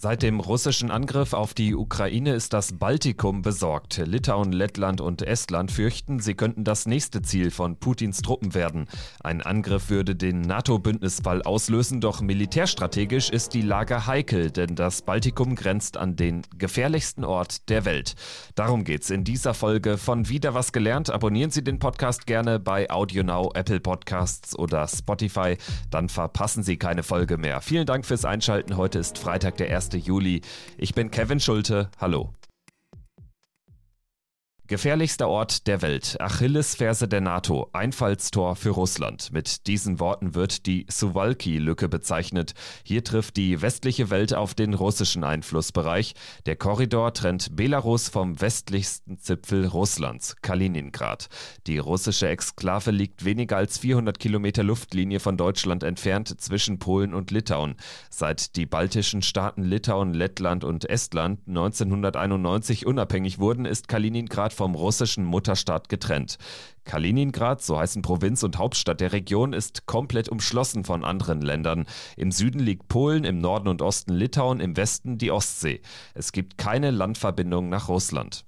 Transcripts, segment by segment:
Seit dem russischen Angriff auf die Ukraine ist das Baltikum besorgt. Litauen, Lettland und Estland fürchten, sie könnten das nächste Ziel von Putins Truppen werden. Ein Angriff würde den NATO-Bündnisfall auslösen, doch militärstrategisch ist die Lage heikel, denn das Baltikum grenzt an den gefährlichsten Ort der Welt. Darum geht's in dieser Folge von Wieder was gelernt. Abonnieren Sie den Podcast gerne bei AudioNow, Apple Podcasts oder Spotify, dann verpassen Sie keine Folge mehr. Vielen Dank fürs Einschalten. Heute ist Freitag, der 1. Juli. Ich bin Kevin Schulte. Hallo. Gefährlichster Ort der Welt, Achillesferse der NATO, Einfallstor für Russland. Mit diesen Worten wird die Suwalki-Lücke bezeichnet. Hier trifft die westliche Welt auf den russischen Einflussbereich. Der Korridor trennt Belarus vom westlichsten Zipfel Russlands, Kaliningrad. Die russische Exklave liegt weniger als 400 Kilometer Luftlinie von Deutschland entfernt zwischen Polen und Litauen. Seit die baltischen Staaten Litauen, Lettland und Estland 1991 unabhängig wurden, ist Kaliningrad vom russischen Mutterstaat getrennt. Kaliningrad, so heißen Provinz und Hauptstadt der Region, ist komplett umschlossen von anderen Ländern. Im Süden liegt Polen, im Norden und Osten Litauen, im Westen die Ostsee. Es gibt keine Landverbindung nach Russland.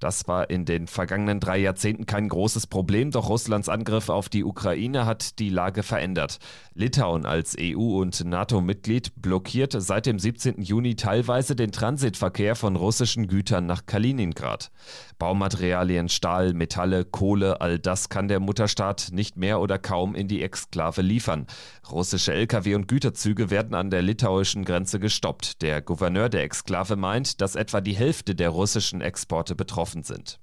Das war in den vergangenen drei Jahrzehnten kein großes Problem, doch Russlands Angriff auf die Ukraine hat die Lage verändert. Litauen als EU- und NATO-Mitglied blockiert seit dem 17. Juni teilweise den Transitverkehr von russischen Gütern nach Kaliningrad. Baumaterialien, Stahl, Metalle, Kohle, all das kann der Mutterstaat nicht mehr oder kaum in die Exklave liefern. Russische Lkw und Güterzüge werden an der litauischen Grenze gestoppt. Der Gouverneur der Exklave meint, dass etwa die Hälfte der russischen Exporte betroffen sind.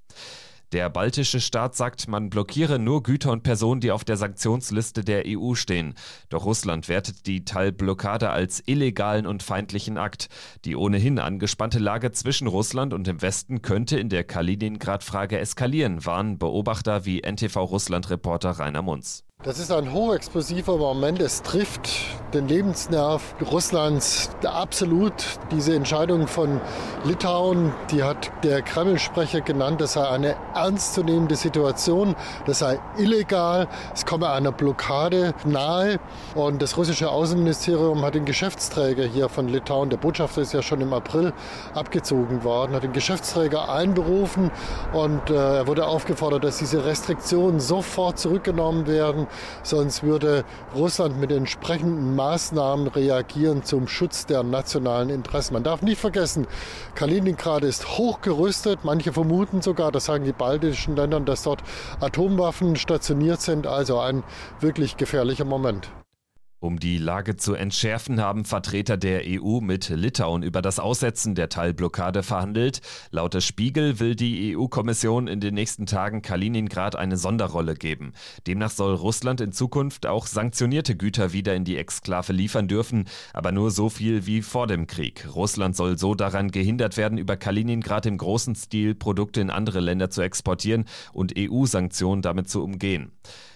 Der baltische Staat sagt, man blockiere nur Güter und Personen, die auf der Sanktionsliste der EU stehen. Doch Russland wertet die Teilblockade als illegalen und feindlichen Akt. Die ohnehin angespannte Lage zwischen Russland und dem Westen könnte in der Kaliningrad-Frage eskalieren, warnen Beobachter wie NTV-Russland-Reporter Rainer Munz. Das ist ein hochexplosiver Moment. Es trifft den Lebensnerv Russlands absolut. Diese Entscheidung von Litauen, die hat der Kreml-Sprecher genannt, das sei eine ernstzunehmende Situation, das sei illegal, es komme einer Blockade nahe. Und das russische Außenministerium hat den Geschäftsträger hier von Litauen, der Botschafter ist ja schon im April abgezogen worden, hat den Geschäftsträger einberufen und äh, er wurde aufgefordert, dass diese Restriktionen sofort zurückgenommen werden sonst würde Russland mit entsprechenden Maßnahmen reagieren zum Schutz der nationalen Interessen. Man darf nicht vergessen, Kaliningrad ist hochgerüstet. Manche vermuten sogar, das sagen die baltischen Länder, dass dort Atomwaffen stationiert sind. Also ein wirklich gefährlicher Moment. Um die Lage zu entschärfen, haben Vertreter der EU mit Litauen über das Aussetzen der Teilblockade verhandelt. Laut der Spiegel will die EU-Kommission in den nächsten Tagen Kaliningrad eine Sonderrolle geben. Demnach soll Russland in Zukunft auch sanktionierte Güter wieder in die Exklave liefern dürfen, aber nur so viel wie vor dem Krieg. Russland soll so daran gehindert werden, über Kaliningrad im großen Stil Produkte in andere Länder zu exportieren und EU-Sanktionen damit zu umgehen.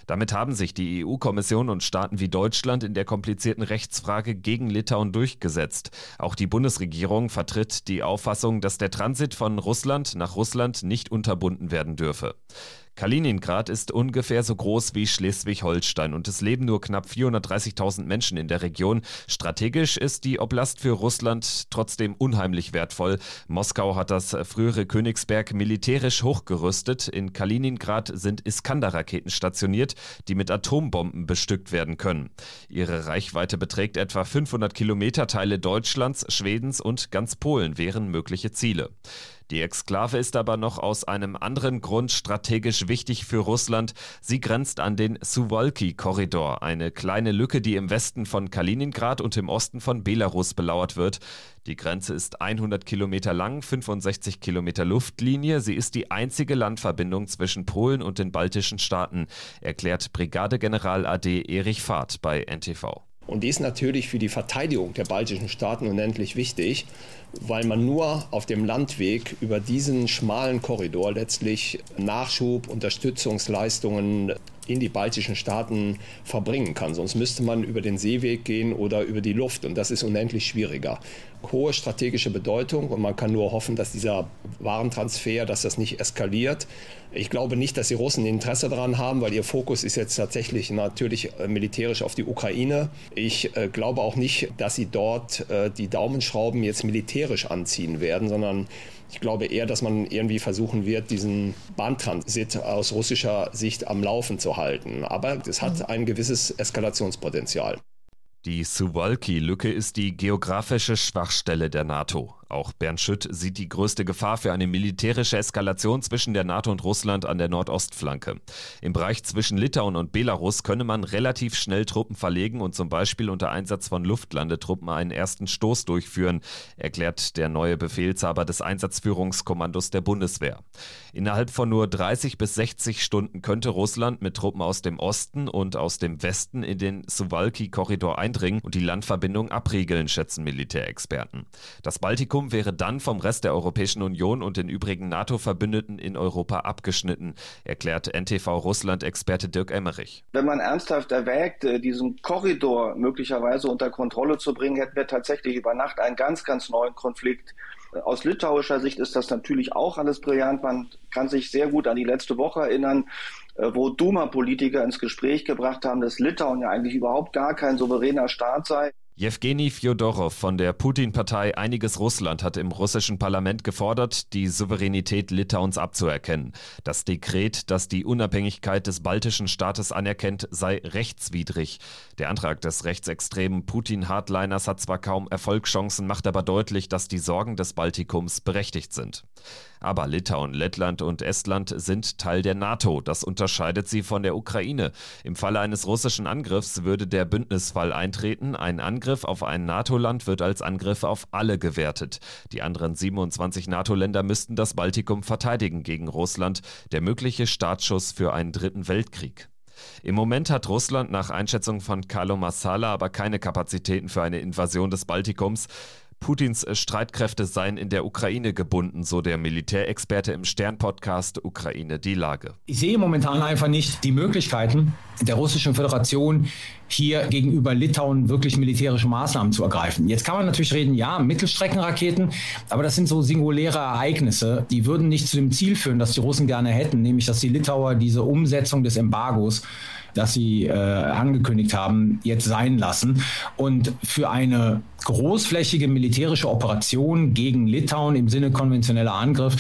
Damit haben sich die EU-Kommission und Staaten wie Deutschland in der komplizierten Rechtsfrage gegen Litauen durchgesetzt. Auch die Bundesregierung vertritt die Auffassung, dass der Transit von Russland nach Russland nicht unterbunden werden dürfe. Kaliningrad ist ungefähr so groß wie Schleswig-Holstein und es leben nur knapp 430.000 Menschen in der Region. Strategisch ist die Oblast für Russland trotzdem unheimlich wertvoll. Moskau hat das frühere Königsberg militärisch hochgerüstet. In Kaliningrad sind Iskander-Raketen stationiert, die mit Atombomben bestückt werden können. Ihre Reichweite beträgt etwa 500 Kilometer. Teile Deutschlands, Schwedens und ganz Polen wären mögliche Ziele. Die Exklave ist aber noch aus einem anderen Grund strategisch wichtig für Russland. Sie grenzt an den Suwalki-Korridor, eine kleine Lücke, die im Westen von Kaliningrad und im Osten von Belarus belauert wird. Die Grenze ist 100 Kilometer lang, 65 Kilometer Luftlinie. Sie ist die einzige Landverbindung zwischen Polen und den baltischen Staaten, erklärt Brigadegeneral AD Erich Fahrt bei NTV. Und die ist natürlich für die Verteidigung der baltischen Staaten unendlich wichtig, weil man nur auf dem Landweg über diesen schmalen Korridor letztlich Nachschub, Unterstützungsleistungen in die baltischen Staaten verbringen kann. Sonst müsste man über den Seeweg gehen oder über die Luft und das ist unendlich schwieriger. Hohe strategische Bedeutung und man kann nur hoffen, dass dieser Warentransfer, dass das nicht eskaliert. Ich glaube nicht, dass die Russen Interesse daran haben, weil ihr Fokus ist jetzt tatsächlich natürlich äh, militärisch auf die Ukraine. Ich äh, glaube auch nicht, dass sie dort äh, die Daumenschrauben jetzt militärisch anziehen werden, sondern ich glaube eher, dass man irgendwie versuchen wird, diesen Bahntransit aus russischer Sicht am Laufen zu halten. Aber es hat ein gewisses Eskalationspotenzial. Die Suwalki-Lücke ist die geografische Schwachstelle der NATO. Auch Bernd Schütt sieht die größte Gefahr für eine militärische Eskalation zwischen der NATO und Russland an der Nordostflanke. Im Bereich zwischen Litauen und Belarus könne man relativ schnell Truppen verlegen und zum Beispiel unter Einsatz von Luftlandetruppen einen ersten Stoß durchführen, erklärt der neue Befehlshaber des Einsatzführungskommandos der Bundeswehr. Innerhalb von nur 30 bis 60 Stunden könnte Russland mit Truppen aus dem Osten und aus dem Westen in den Suwalki-Korridor eindringen und die Landverbindung abriegeln, schätzen Militärexperten. Das Baltikum Baltikum wäre dann vom Rest der Europäischen Union und den übrigen NATO-Verbündeten in Europa abgeschnitten, erklärt NTV-Russland-Experte Dirk Emmerich. Wenn man ernsthaft erwägt, äh, diesen Korridor möglicherweise unter Kontrolle zu bringen, hätten wir tatsächlich über Nacht einen ganz, ganz neuen Konflikt. Aus litauischer Sicht ist das natürlich auch alles brillant. Man kann sich sehr gut an die letzte Woche erinnern, äh, wo Duma-Politiker ins Gespräch gebracht haben, dass Litauen ja eigentlich überhaupt gar kein souveräner Staat sei. Jewgeni Fjodorow von der Putin-Partei Einiges Russland hat im russischen Parlament gefordert, die Souveränität Litauens abzuerkennen. Das Dekret, das die Unabhängigkeit des baltischen Staates anerkennt, sei rechtswidrig. Der Antrag des rechtsextremen Putin-Hardliners hat zwar kaum Erfolgschancen, macht aber deutlich, dass die Sorgen des Baltikums berechtigt sind. Aber Litauen, Lettland und Estland sind Teil der NATO. Das unterscheidet sie von der Ukraine. Im Falle eines russischen Angriffs würde der Bündnisfall eintreten. Ein Angriff auf ein NATO-Land wird als Angriff auf alle gewertet. Die anderen 27 NATO-Länder müssten das Baltikum verteidigen gegen Russland. Der mögliche Startschuss für einen dritten Weltkrieg. Im Moment hat Russland nach Einschätzung von Carlo Massala aber keine Kapazitäten für eine Invasion des Baltikums. Putins äh, Streitkräfte seien in der Ukraine gebunden, so der Militärexperte im Stern-Podcast Ukraine die Lage. Ich sehe momentan einfach nicht die Möglichkeiten der Russischen Föderation, hier gegenüber Litauen wirklich militärische Maßnahmen zu ergreifen. Jetzt kann man natürlich reden, ja, Mittelstreckenraketen, aber das sind so singuläre Ereignisse, die würden nicht zu dem Ziel führen, das die Russen gerne hätten, nämlich dass die Litauer diese Umsetzung des Embargos das sie äh, angekündigt haben, jetzt sein lassen. Und für eine großflächige militärische Operation gegen Litauen im Sinne konventioneller Angriff,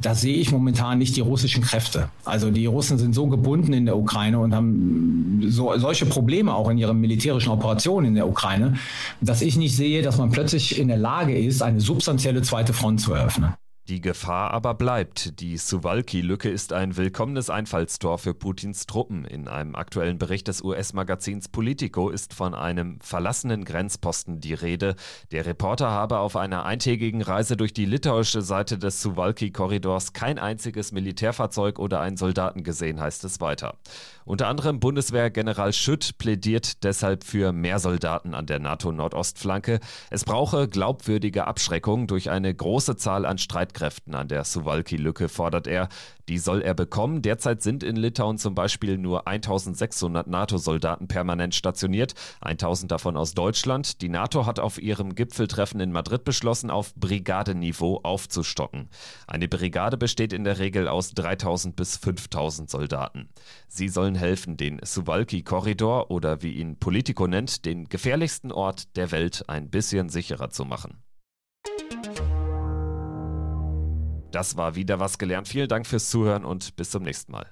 da sehe ich momentan nicht die russischen Kräfte. Also die Russen sind so gebunden in der Ukraine und haben so, solche Probleme auch in ihren militärischen Operationen in der Ukraine, dass ich nicht sehe, dass man plötzlich in der Lage ist, eine substanzielle zweite Front zu eröffnen. Die Gefahr aber bleibt. Die Suwalki-Lücke ist ein willkommenes Einfallstor für Putins Truppen. In einem aktuellen Bericht des US-Magazins Politico ist von einem verlassenen Grenzposten die Rede. Der Reporter habe auf einer eintägigen Reise durch die litauische Seite des Suwalki-Korridors kein einziges Militärfahrzeug oder einen Soldaten gesehen, heißt es weiter. Unter anderem Bundeswehrgeneral Schütt plädiert deshalb für mehr Soldaten an der NATO-Nordostflanke. Es brauche glaubwürdige Abschreckung durch eine große Zahl an Streitkräften Streitkräften an der Suwalki-Lücke, fordert er. Die soll er bekommen. Derzeit sind in Litauen zum Beispiel nur 1600 NATO-Soldaten permanent stationiert, 1000 davon aus Deutschland. Die NATO hat auf ihrem Gipfeltreffen in Madrid beschlossen, auf Brigadeniveau aufzustocken. Eine Brigade besteht in der Regel aus 3000 bis 5000 Soldaten. Sie sollen helfen, den Suwalki-Korridor oder wie ihn Politico nennt, den gefährlichsten Ort der Welt ein bisschen sicherer zu machen. Das war wieder was gelernt. Vielen Dank fürs Zuhören und bis zum nächsten Mal.